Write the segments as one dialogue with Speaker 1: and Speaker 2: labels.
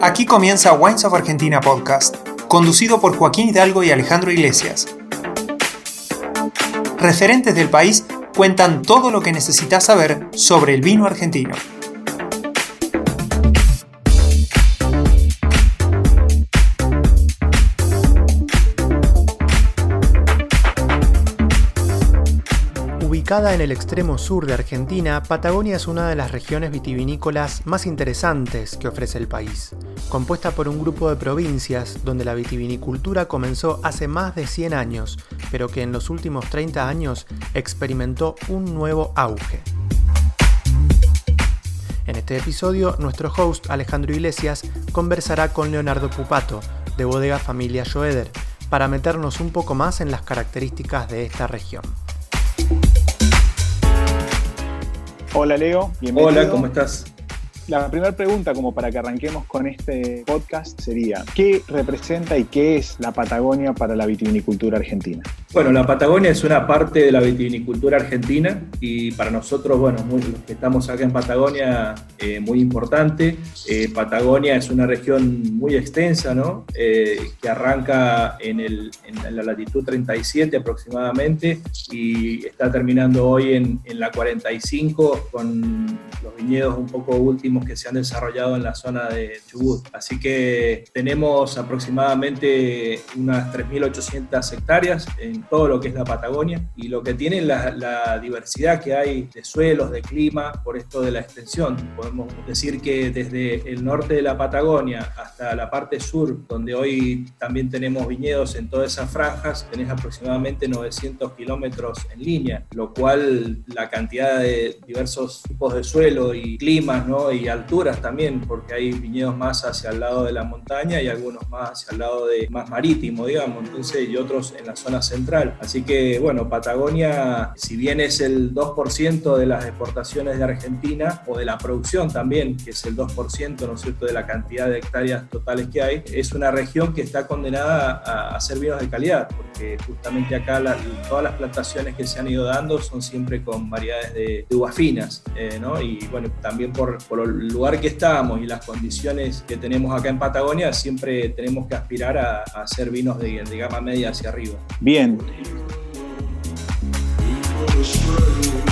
Speaker 1: Aquí comienza Wines of Argentina Podcast, conducido por Joaquín Hidalgo y Alejandro Iglesias. Referentes del país cuentan todo lo que necesitas saber sobre el vino argentino. Ubicada en el extremo sur de Argentina, Patagonia es una de las regiones vitivinícolas más interesantes que ofrece el país, compuesta por un grupo de provincias donde la vitivinicultura comenzó hace más de 100 años, pero que en los últimos 30 años experimentó un nuevo auge. En este episodio, nuestro host Alejandro Iglesias conversará con Leonardo Pupato, de Bodega Familia Joeder, para meternos un poco más en las características de esta región.
Speaker 2: Hola Leo, bienvenido.
Speaker 3: Hola, ¿cómo estás?
Speaker 2: La primera pregunta, como para que arranquemos con este podcast, sería, ¿qué representa y qué es la Patagonia para la vitivinicultura argentina?
Speaker 3: Bueno, la Patagonia es una parte de la vitivinicultura argentina y para nosotros, bueno, los que estamos acá en Patagonia, eh, muy importante. Eh, Patagonia es una región muy extensa, ¿no? Eh, que arranca en, el, en, la latitud 37 aproximadamente y está terminando hoy en, en la 45 con los viñedos un poco últimos que se han desarrollado en la zona de Chubut. Así que tenemos aproximadamente unas 3.800 hectáreas en todo lo que es la Patagonia y lo que tiene la, la diversidad que hay de suelos, de clima, por esto de la extensión. Podemos decir que desde el norte de la Patagonia hasta la parte sur, donde hoy también tenemos viñedos en todas esas franjas, tenés aproximadamente 900 kilómetros en línea, lo cual la cantidad de diversos tipos de suelo y climas ¿no? y alturas también, porque hay viñedos más hacia el lado de la montaña y algunos más hacia el lado de más marítimo, digamos, entonces, y otros en la zona central. Así que, bueno, Patagonia, si bien es el 2% de las exportaciones de Argentina, o de la producción también, que es el 2%, ¿no es cierto?, de la cantidad de hectáreas totales que hay, es una región que está condenada a hacer vinos de calidad, porque justamente acá todas las plantaciones que se han ido dando son siempre con variedades de, uvas finas, eh, ¿no? Y bueno, también por, el lugar que estamos y las condiciones que tenemos acá en Patagonia, siempre tenemos que aspirar a, hacer vinos de, de gama media hacia arriba.
Speaker 2: Bien. People astray.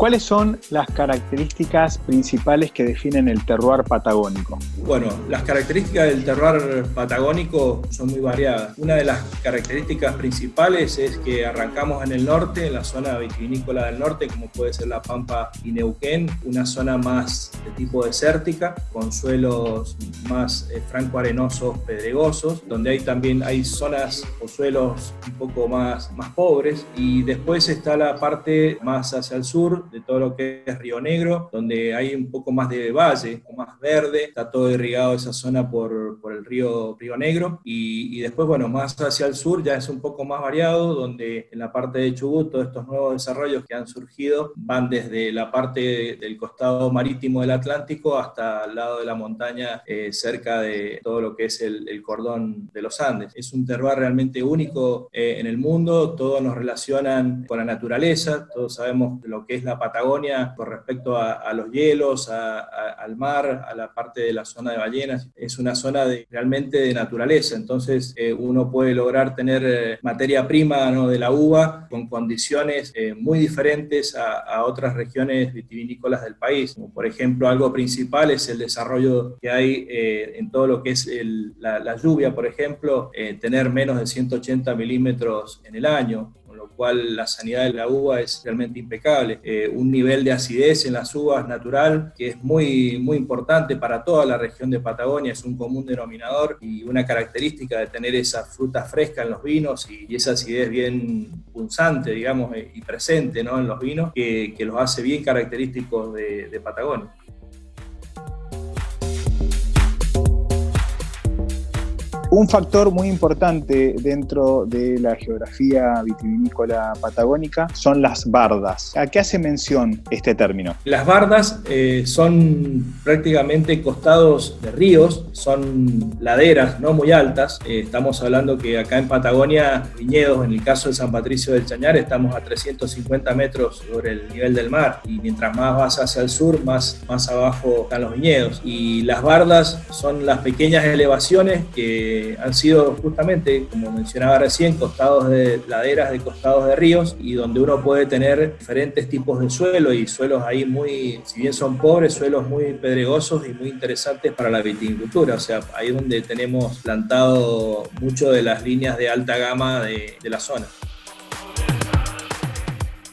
Speaker 2: ¿Cuáles son las características principales que definen el terroir patagónico?
Speaker 3: Bueno, las características del terroir patagónico son muy variadas. Una de las características principales es que arrancamos en el norte, en la zona vitivinícola del norte, como puede ser la Pampa y Neuquén, una zona más de tipo desértica, con suelos más eh, franco-arenosos, pedregosos, donde hay también hay zonas o suelos un poco más, más pobres. Y después está la parte más hacia el sur, de todo lo que es Río Negro, donde hay un poco más de valle, más verde, está todo irrigado esa zona por, por el río Río Negro. Y, y, después, bueno, más hacia el sur ya es un poco más variado, donde en la parte de Chubut todos estos nuevos desarrollos que han surgido van desde la parte del costado marítimo del Atlántico hasta el lado de la montaña eh, cerca de todo lo que es el, el, cordón de los Andes. Es un terroir realmente único eh, en el mundo, todos nos relacionan con la naturaleza, todos sabemos lo que es la Patagonia con respecto a, los hielos, al mar, a la parte de la zona de ballenas. Es una zona de, realmente de naturaleza, entonces eh, uno puede lograr tener eh, materia prima ¿no? de la uva con condiciones eh, muy diferentes a, otras regiones vitivinícolas del país. Como por ejemplo, algo principal es el desarrollo que hay en todo lo que es la, la, lluvia, por ejemplo, tener menos de 180 milímetros en el año la sanidad de la uva es realmente impecable. Eh, un nivel de acidez en las uvas natural que es muy, muy importante para toda la región de Patagonia, es un común denominador y una característica de tener esa fruta fresca en los vinos y, esa acidez bien punzante, digamos, eh, y presente ¿no? en los vinos que, que, los hace bien característicos de Patagonia.
Speaker 2: Un factor muy importante dentro de la geografía vitivinícola patagónica son las bardas. ¿A qué hace mención este término?
Speaker 3: Las bardas eh, son prácticamente costados de ríos, son laderas no muy altas. Eh, estamos hablando que acá en Patagonia, viñedos, en el caso de San Patricio del Chañar, estamos a 350 metros sobre el nivel del mar y mientras más vas hacia el sur, más, más abajo están los viñedos. Y las bardas son las pequeñas elevaciones que han sido justamente, como mencionaba recién, costados de laderas de costados de ríos y donde uno puede tener diferentes tipos de suelo y suelos ahí muy, si bien son pobres, suelos muy pedregosos y muy interesantes para la viticultura. O sea, ahí donde tenemos plantado mucho de las líneas de alta gama de la zona.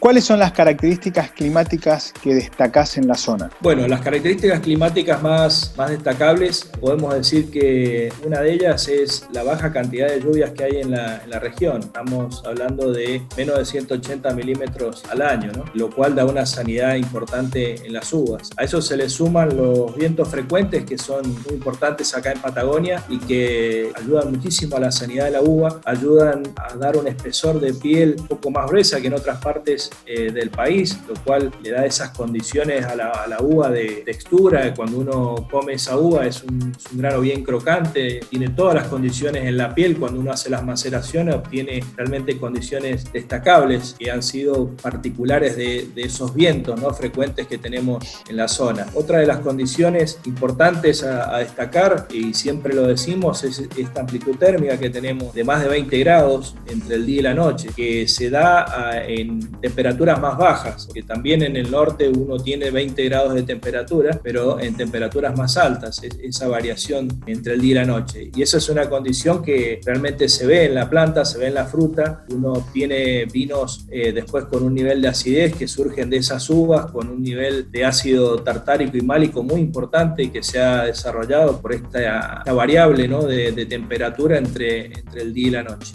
Speaker 2: ¿Cuáles son las características climáticas que destacás en la zona?
Speaker 3: Bueno, las características climáticas más, más destacables, podemos decir que una de ellas es la baja cantidad de lluvias que hay en la, en la región. Estamos hablando de menos de 180 milímetros al año, ¿no? lo cual da una sanidad importante en las uvas. A eso se le suman los vientos frecuentes que son muy importantes acá en Patagonia y que ayudan muchísimo a la sanidad de la uva, ayudan a dar un espesor de piel un poco más gruesa que en otras partes eh, del país, lo cual le da esas condiciones a la, uva de textura. Cuando uno come esa uva es un, grano bien crocante, tiene todas las condiciones en la piel. Cuando uno hace las maceraciones obtiene realmente condiciones destacables que han sido particulares de, esos vientos ¿no? frecuentes que tenemos en la zona. Otra de las condiciones importantes a, destacar, y siempre lo decimos, es esta amplitud térmica que tenemos de más de 20 grados entre el día y la noche, que se da en temperaturas más bajas, que también en el norte uno tiene 20 grados de temperatura, pero en temperaturas más altas, esa variación entre el día y la noche. Y esa es una condición que realmente se ve en la planta, se ve en la fruta, uno tiene vinos eh, después con un nivel de acidez que surgen de esas uvas, con un nivel de ácido tartárico y málico muy importante que se ha desarrollado por esta, variable de, de temperatura entre, entre el día y la noche.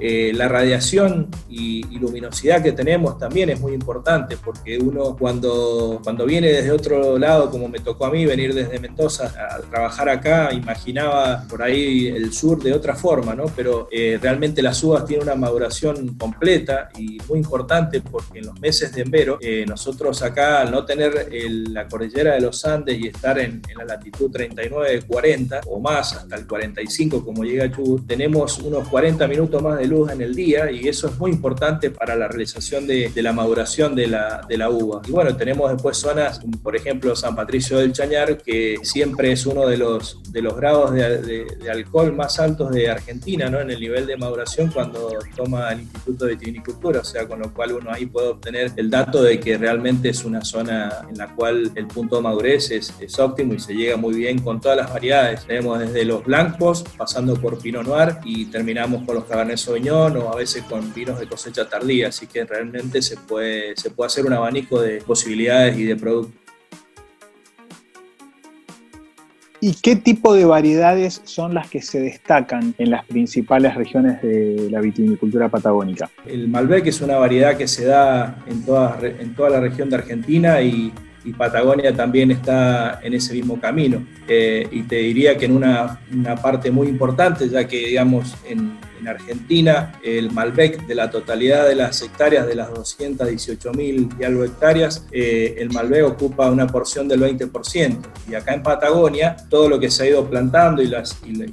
Speaker 3: Eh, la radiación y, luminosidad que tenemos también es muy importante porque uno cuando, cuando viene desde otro lado, como me tocó a mí venir desde Mendoza a trabajar acá, imaginaba por ahí el sur de otra forma, ¿no? Pero eh, realmente las uvas tienen una maduración completa y muy importante porque en los meses de enero eh, nosotros acá al no tener la cordillera de los Andes y estar en, la latitud 39, 40 o más hasta el 45 como llega Chubut, tenemos unos 40 minutos más de luz en el día y eso es muy importante para la realización de, la maduración de la, de la, uva. Y bueno, tenemos después zonas, por ejemplo San Patricio del Chañar, que siempre es uno de los, de los grados de, alcohol más altos de Argentina, ¿no? En el nivel de maduración cuando toma el Instituto de Vitivinicultura, o sea, con lo cual uno ahí puede obtener el dato de que realmente es una zona en la cual el punto de madurez es, es óptimo y se llega muy bien con todas las variedades. Tenemos desde los blancos, pasando por Pinot Noir y terminamos con los Cabernet o a veces con vinos de cosecha tardía, así que realmente se puede, se puede hacer un abanico de posibilidades y de productos.
Speaker 2: ¿Y qué tipo de variedades son las que se destacan en las principales regiones de la vitivinicultura patagónica?
Speaker 3: El Malbec es una variedad que se da en toda, en toda la región de Argentina y, Patagonia también está en ese mismo camino. Eh, y te diría que en una, una parte muy importante, ya que digamos en en Argentina, el Malbec de la totalidad de las hectáreas, de las 218 mil y algo hectáreas, eh, el Malbec ocupa una porción del 20%. Y acá en Patagonia, todo lo que se ha ido plantando y, las, y, los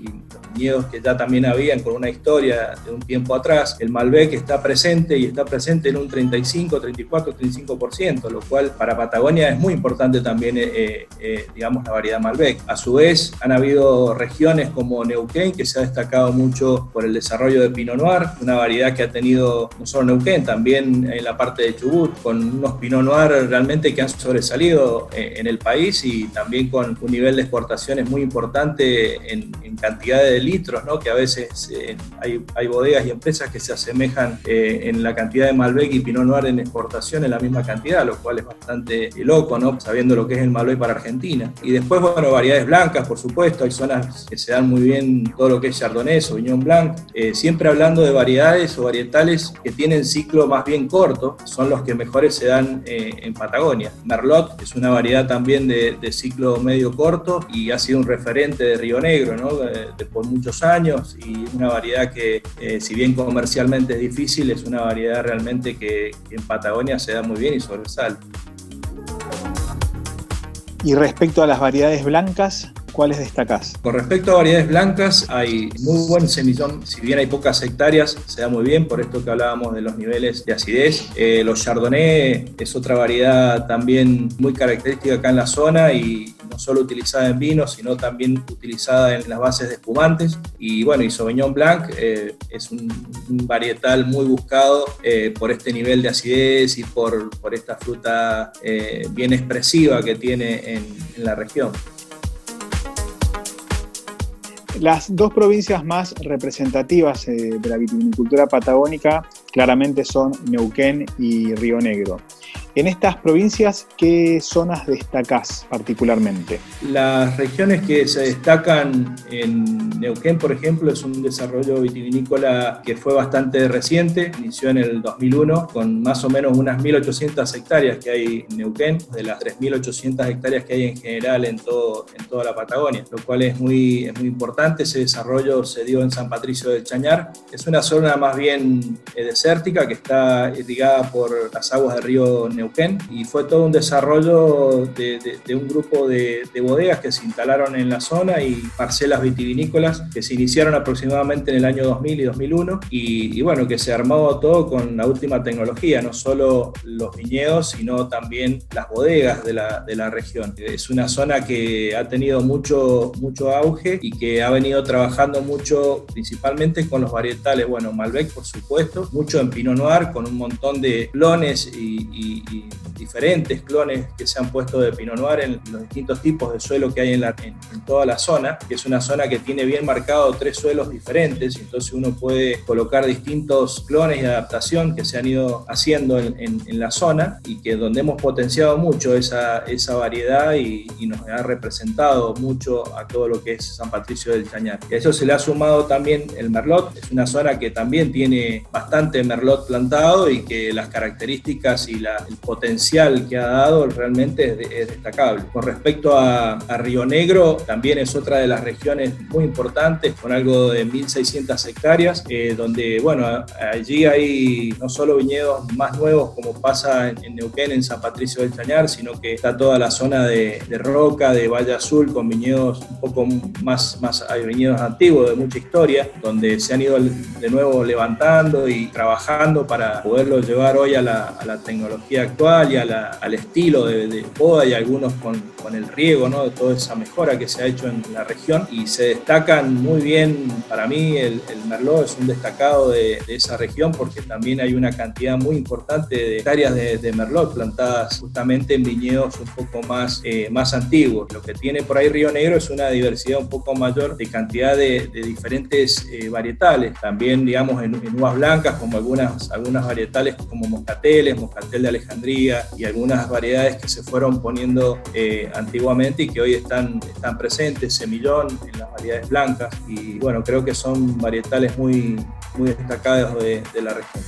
Speaker 3: viñedos que ya también habían con una historia de un tiempo atrás, el Malbec está presente y está presente en un 35, 34, 35%, lo cual para Patagonia es muy importante también, eh, eh, digamos, la variedad Malbec. A su vez, han habido regiones como Neuquén, que se ha destacado mucho por el desarrollo desarrollo de Pinot Noir, una variedad que ha tenido no solo Neuquén, también en la parte de Chubut, con unos Pinot Noir realmente que han sobresalido eh, en el país y también con un nivel de exportaciones muy importante en, cantidad de litros, ¿no? que a veces eh, hay, hay, bodegas y empresas que se asemejan eh, en la cantidad de Malbec y Pinot Noir en exportación en la misma cantidad, lo cual es bastante loco, ¿no? sabiendo lo que es el Malbec para Argentina. Y después, bueno, variedades blancas, por supuesto, hay zonas que se dan muy bien todo lo que es Chardonnay, Sauvignon Blanc, eh, siempre hablando de variedades o varietales que tienen ciclo más bien corto, son los que mejores se dan eh, en Patagonia. Merlot es una variedad también de, ciclo medio corto y ha sido un referente de Río Negro ¿no? por muchos años y una variedad que si bien comercialmente es difícil, es una variedad realmente que, que en Patagonia se da muy bien y sobresale.
Speaker 2: Y respecto a las variedades blancas, ¿cuáles destacás?
Speaker 3: Con respecto a variedades blancas, hay muy buen semillón. Si bien hay pocas hectáreas, se da muy bien, por esto que hablábamos de los niveles de acidez. Eh, los Chardonnay es otra variedad también muy característica acá en la zona y no solo utilizada en vino, sino también utilizada en las bases de espumantes. Y bueno, y Sauvignon Blanc eh, es un, varietal muy buscado eh, por este nivel de acidez y por, por esta fruta bien expresiva que tiene en, en la región.
Speaker 2: Las dos provincias más representativas eh, de la vitivinicultura patagónica claramente son Neuquén y Río Negro. En estas provincias, ¿qué zonas destacás particularmente?
Speaker 3: Las regiones que se destacan en Neuquén, por ejemplo, es un desarrollo vitivinícola que fue bastante reciente, inició en el 2001, con más o menos unas 1.800 hectáreas que hay en Neuquén, de las 3.800 hectáreas que hay en general en, todo, en toda la Patagonia, lo cual es muy, es muy importante. Ese desarrollo se dio en San Patricio del Chañar. Es una zona más bien eh, desértica que está irrigada por las aguas del río Neuquén y fue todo un desarrollo de, un grupo de, bodegas que se instalaron en la zona y parcelas vitivinícolas que se iniciaron aproximadamente en el año 2000 y 2001 y, bueno, que se armó todo con la última tecnología, no solo los viñedos, sino también las bodegas de la, de la región. Es una zona que ha tenido mucho, mucho auge y que ha venido trabajando mucho principalmente con los varietales, bueno, Malbec por supuesto, mucho en Pinot Noir con un montón de clones y diferentes clones que se han puesto de Pinot Noir en los distintos tipos de suelo que hay en, toda la zona, que es una zona que tiene bien marcado tres suelos diferentes, y entonces uno puede colocar distintos clones de adaptación que se han ido haciendo en, la zona y que donde hemos potenciado mucho esa, esa variedad y, nos ha representado mucho a todo lo que es San Patricio del Chañar. Y a eso se le ha sumado también el Merlot, es una zona que también tiene bastante Merlot plantado y que las características y la, el potencial que ha dado realmente es, destacable. Con respecto a, Río Negro, también es otra de las regiones muy importantes, con algo de 1.600 hectáreas, eh, donde, bueno, allí hay no solo viñedos más nuevos como pasa en, Neuquén, en San Patricio del Chañar, sino que está toda la zona de, Roca, de Valle Azul, con viñedos un poco más, más, hay viñedos antiguos de mucha historia, donde se han ido de nuevo levantando y trabajando para poderlo llevar hoy a la, a la tecnología actual y al estilo de, de, y algunos con, con, el riego, ¿no? de toda esa mejora que se ha hecho en la región y se destacan muy bien, para mí el, el Merlot es un destacado de, de, esa región porque también hay una cantidad muy importante de hectáreas de, Merlot plantadas justamente en viñedos un poco más, eh, más antiguos. Lo que tiene por ahí Río Negro es una diversidad un poco mayor de cantidad de, diferentes eh, varietales, también digamos en, en, uvas blancas como algunas, algunas varietales como moscateles, moscatel de Alejandría, y algunas variedades que se fueron poniendo eh, antiguamente y que hoy están, están presentes, semillón en las variedades blancas y bueno, creo que son varietales muy, muy destacados de, la región.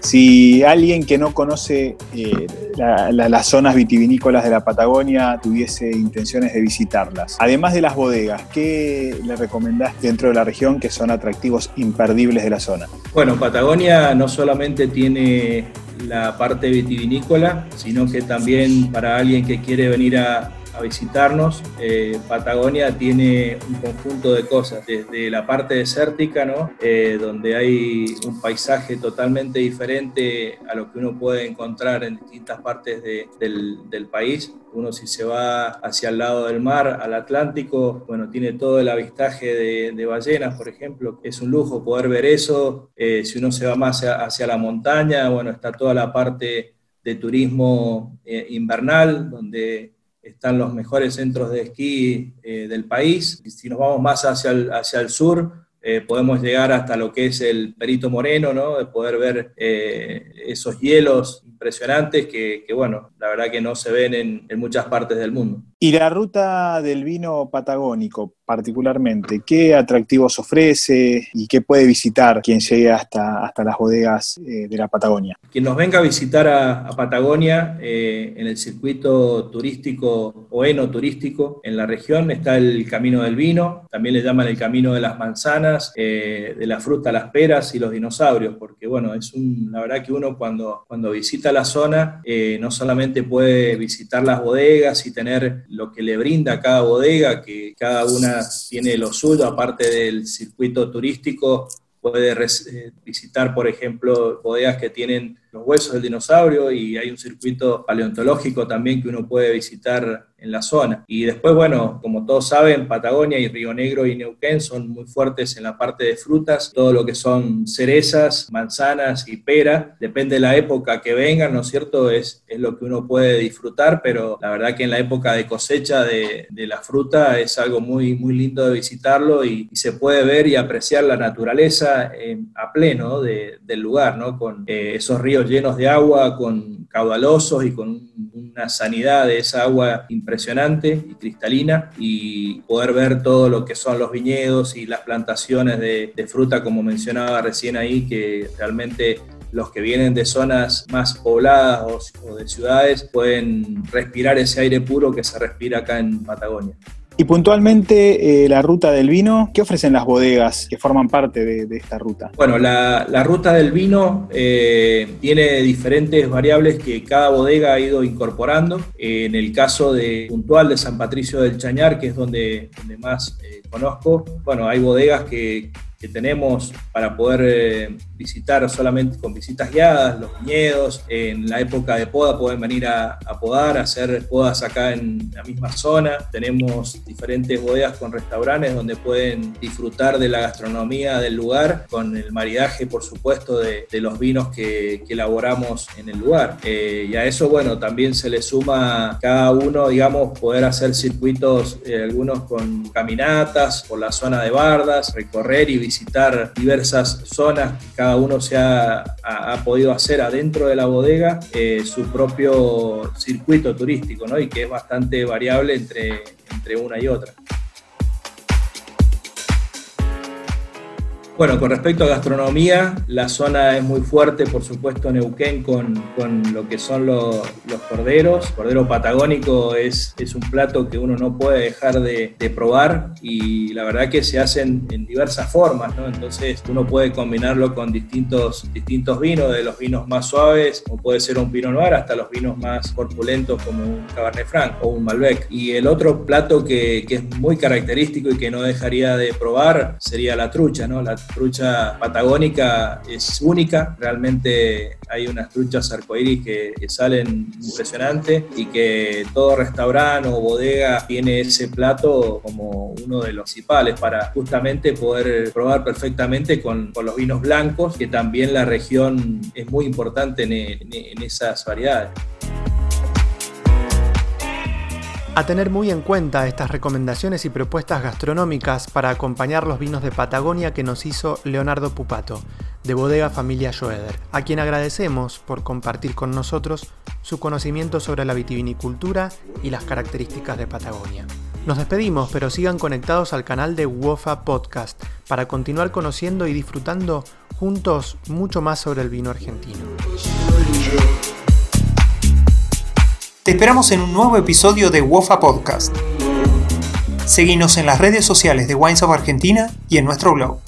Speaker 2: Si alguien que no conoce eh, las zonas vitivinícolas de la Patagonia tuviese intenciones de visitarlas, además de las bodegas, ¿qué le recomendás dentro de la región que son atractivos imperdibles de la zona?
Speaker 3: Bueno, Patagonia no solamente tiene la parte vitivinícola, sino que también para alguien que quiere venir a a visitarnos. Eh, Patagonia tiene un conjunto de cosas, desde la parte desértica, ¿no? Eh, donde hay un paisaje totalmente diferente a lo que uno puede encontrar en distintas partes del, del, país. Uno si se va hacia el lado del mar, al Atlántico, bueno, tiene todo el avistaje de, de ballenas, por ejemplo. Es un lujo poder ver eso. Eh, si uno se va más hacia, hacia la montaña, bueno, está toda la parte de turismo invernal, donde están los mejores centros de esquí eh, del país. Si nos vamos más hacia el, hacia el sur, eh, podemos llegar hasta lo que es el Perito Moreno, ¿no? de poder ver eh, esos hielos impresionantes que, bueno, la verdad que no se ven en, en muchas partes del mundo.
Speaker 2: Y la ruta del vino patagónico, particularmente, ¿qué atractivos ofrece y qué puede visitar quien llegue hasta, hasta las bodegas eh, de la Patagonia?
Speaker 3: Quien nos venga a visitar a, Patagonia eh, en el circuito turístico o enoturístico en la región está el Camino del Vino, también le llaman el Camino de las Manzanas, eh, de la fruta, las peras y los dinosaurios, porque bueno, es un, la verdad que uno cuando, cuando visita la zona no solamente puede visitar las bodegas y tener lo que le brinda cada bodega, que cada una tiene lo suyo, aparte del circuito turístico, puede eh, visitar, por ejemplo, bodegas que tienen los huesos del dinosaurio y hay un circuito paleontológico también que uno puede visitar en la zona. Y después, bueno, como todos saben, Patagonia y Río Negro y Neuquén son muy fuertes en la parte de frutas, todo lo que son cerezas, manzanas y pera, depende de la época que vengan, ¿no es cierto? Es, es lo que uno puede disfrutar, pero la verdad que en la época de cosecha de, de la fruta es algo muy, muy lindo de visitarlo y, se puede ver y apreciar la naturaleza a pleno del lugar, ¿no? Con eh, esos ríos llenos de agua, con caudalosos y con una sanidad de esa agua impresionante y cristalina y poder ver todo lo que son los viñedos y las plantaciones de, fruta, como mencionaba recién ahí, que realmente los que vienen de zonas más pobladas o, de ciudades pueden respirar ese aire puro que se respira acá en Patagonia.
Speaker 2: Y puntualmente eh, la ruta del vino, ¿qué ofrecen las bodegas que forman parte de, esta ruta?
Speaker 3: Bueno, la, ruta del vino eh, tiene diferentes variables que cada bodega ha ido incorporando. en el caso de puntual de San Patricio del Chañar, que es donde, más eh, conozco, bueno, hay bodegas que, que tenemos para poder eh, visitar solamente con visitas guiadas, los viñedos. En la época de poda pueden venir a, podar, a hacer podas acá en la misma zona. Tenemos diferentes bodegas con restaurantes donde pueden disfrutar de la gastronomía del lugar, con el maridaje, por supuesto, de, los vinos que, elaboramos en el lugar. Eh, y a eso, bueno, también se le suma cada uno, digamos, poder hacer circuitos, eh, algunos con caminatas por la zona de bardas, recorrer y visitar diversas zonas, cada uno se ha, podido hacer adentro de la bodega eh, su propio circuito turístico, ¿no? y que es bastante variable entre, entre una y otra. Bueno, con respecto a gastronomía, la zona es muy fuerte, por supuesto, Neuquén con, con lo que son los corderos. cordero patagónico es, es, un plato que uno no puede dejar de, probar y la verdad que se hacen en diversas formas, ¿no? Entonces uno puede combinarlo con distintos, distintos vinos, de los vinos más suaves, o puede ser un Pinot Noir, hasta los vinos más corpulentos como un Cabernet Franc o un Malbec. Y el otro plato que, que es muy característico y que no dejaría de probar sería la trucha, ¿no? La trucha patagónica es única, realmente hay unas truchas arcoíris que, salen impresionantes y que todo restaurante o bodega tiene ese plato como uno de los principales para justamente poder probar perfectamente con, los vinos blancos, que también la región es muy importante en esas variedades.
Speaker 1: A tener muy en cuenta estas recomendaciones y propuestas gastronómicas para acompañar los vinos de Patagonia que nos hizo Leonardo Pupato, de Bodega Familia Joeder, a quien agradecemos por compartir con nosotros su conocimiento sobre la vitivinicultura y las características de Patagonia. Nos despedimos, pero sigan conectados al canal de WOFA Podcast para continuar conociendo y disfrutando juntos mucho más sobre el vino argentino. Te esperamos en un nuevo episodio de WOFA Podcast. Seguinos en las redes sociales de Wines of Argentina y en nuestro blog.